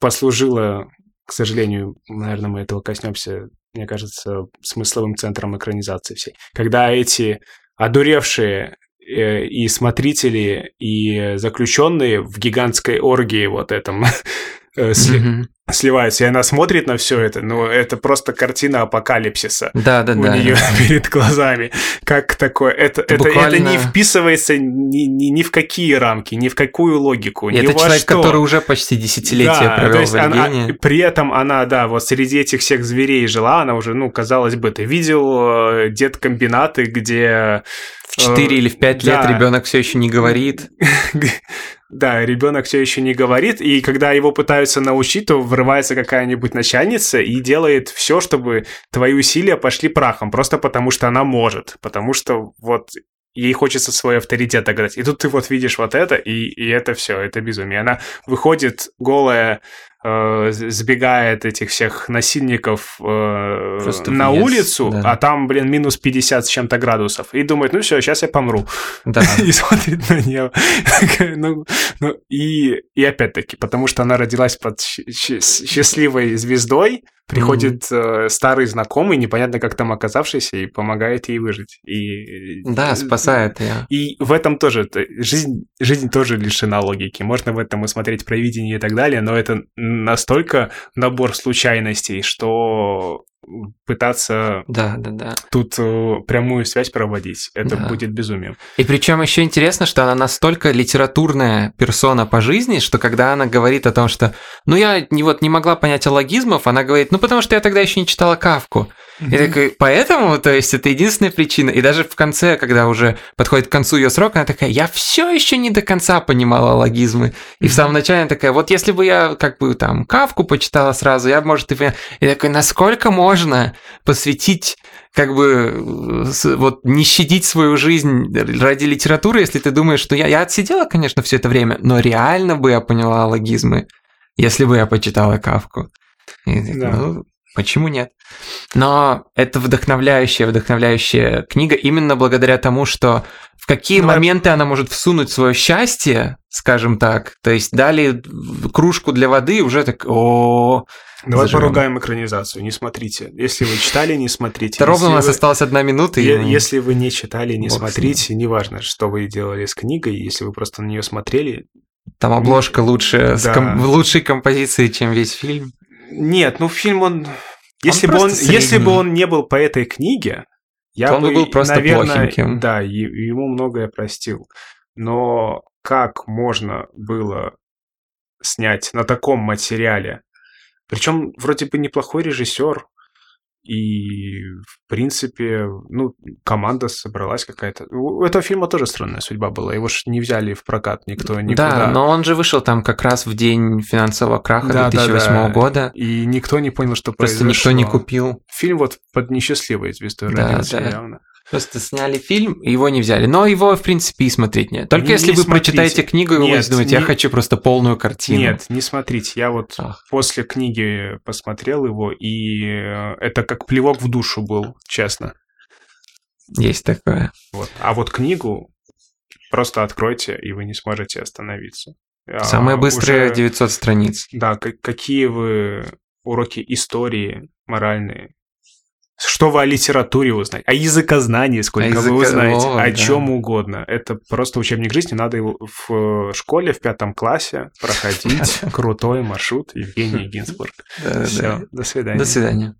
послужило, к сожалению, наверное, мы этого коснемся, мне кажется, смысловым центром экранизации всей. Когда эти одуревшие и смотрители, и заключенные в гигантской оргии вот этом э, Мгм. Сливаются, и она смотрит на все это, ну, это просто картина апокалипсиса Да, да, у да. нее перед глазами. Как такое? Это, это, это буквально- не вписывается ни, ни, ни в какие рамки, ни в какую логику, И ни это во человек, что. который уже почти десятилетия Да, то провел есть в она- Эргене. при этом она, да, вот среди этих всех зверей жила, она уже, ну, казалось бы, ты видел э, дед-комбинаты, где... В 4 или в 5 лет да. ребенок все еще не говорит. Да, ребенок все еще не говорит, и когда его пытаются научить, то врывается какая-нибудь начальница и делает все, чтобы твои усилия пошли прахом, просто потому что она может, потому что вот ей хочется свой авторитет играть. И тут ты вот видишь вот это, и, и это все, это безумие. Она выходит голая, э, сбегает этих всех насильников э, Просто на въезд, улицу, да. а там, блин, минус 50 с чем-то градусов, и думает, ну все, сейчас я помру. Да. и смотрит на нее. Ну, ну, и, и опять-таки, потому что она родилась под счастливой звездой, приходит э, старый знакомый, непонятно как там оказавшийся, и помогает ей выжить. И, Да, спасает ее. И в этом тоже, это- жизнь, жизнь тоже лишена логики. Можно в этом и смотреть провидение и так далее, но это настолько набор случайностей, что пытаться Да, да, да. тут э, прямую связь проводить, это Да. будет безумием. И причем еще интересно, что она настолько литературная персона по жизни, что когда она говорит о том, что ну я не, вот, не могла понять аллогизмов, она говорит, ну потому что я тогда еще не читала Кавку. И такой, поэтому, то есть это единственная причина. И даже в конце, когда уже подходит к концу ее срок, она такая, я все еще не до конца понимала логизмы. И в самом начале она такая, вот если бы я как бы там Кавку почитала сразу, я, может, и... поняла». И такой, насколько можно посвятить как бы вот не щадить свою жизнь ради литературы, если ты думаешь, что я, я отсидела, конечно, все это время, но реально бы я поняла логизмы, если бы я почитала Кавку. И Да. ну, почему нет? Но это вдохновляющая, вдохновляющая книга именно благодаря тому, что в какие Ну, моменты она может всунуть свое счастье, скажем так. То есть дали кружку для воды, уже так, о Давай Заживем. поругаем экранизацию, не смотрите. Если вы читали, не смотрите. Это ровно у нас вы- осталась одна минута. и Если вы не читали, не с ним. смотрите, неважно, что вы делали с книгой, если вы просто на нее смотрели. Там обложка лучше, с Да. ком- в лучшей композиции, чем весь фильм. Нет, ну фильм он... Если, бы, он, если бы он не был по этой книге, я То он бы, бы был просто наверное, плохеньким. Да, ему многое простил. Но как можно было снять на таком материале? Причем вроде бы неплохой режиссер, и в принципе, ну, команда собралась какая-то. У этого фильма тоже странная судьба была. Его ж не взяли в прокат никто никуда. Да, но он же вышел там как раз в день финансового краха Да, да, 2008 да. года. И никто не понял, что Просто произошло. никто не купил. Фильм вот под несчастливой звездой Да, родился да. явно. Просто сняли фильм, его не взяли. Но его, в принципе, и смотреть нет. Только Не- если не вы смотрите. прочитаете книгу, и вы будете думать, я не- хочу просто полную картину. Нет, не смотрите. Я вот Ах. после книги посмотрел его, и э, это как плевок в душу был, честно. Есть такое. Вот. А вот книгу просто откройте, и вы не сможете остановиться. А, Самые быстрые уже- 900 страниц. Да, как- какие вы уроки истории моральные, что вы о литературе узнаете, о языкознании, сколько О вы языко- узнаете, о, о да. чем угодно. Это просто учебник жизни, надо его в э, школе в пятом классе проходить. Крутой маршрут Евгений Гинзбург. Все, до свидания. До свидания.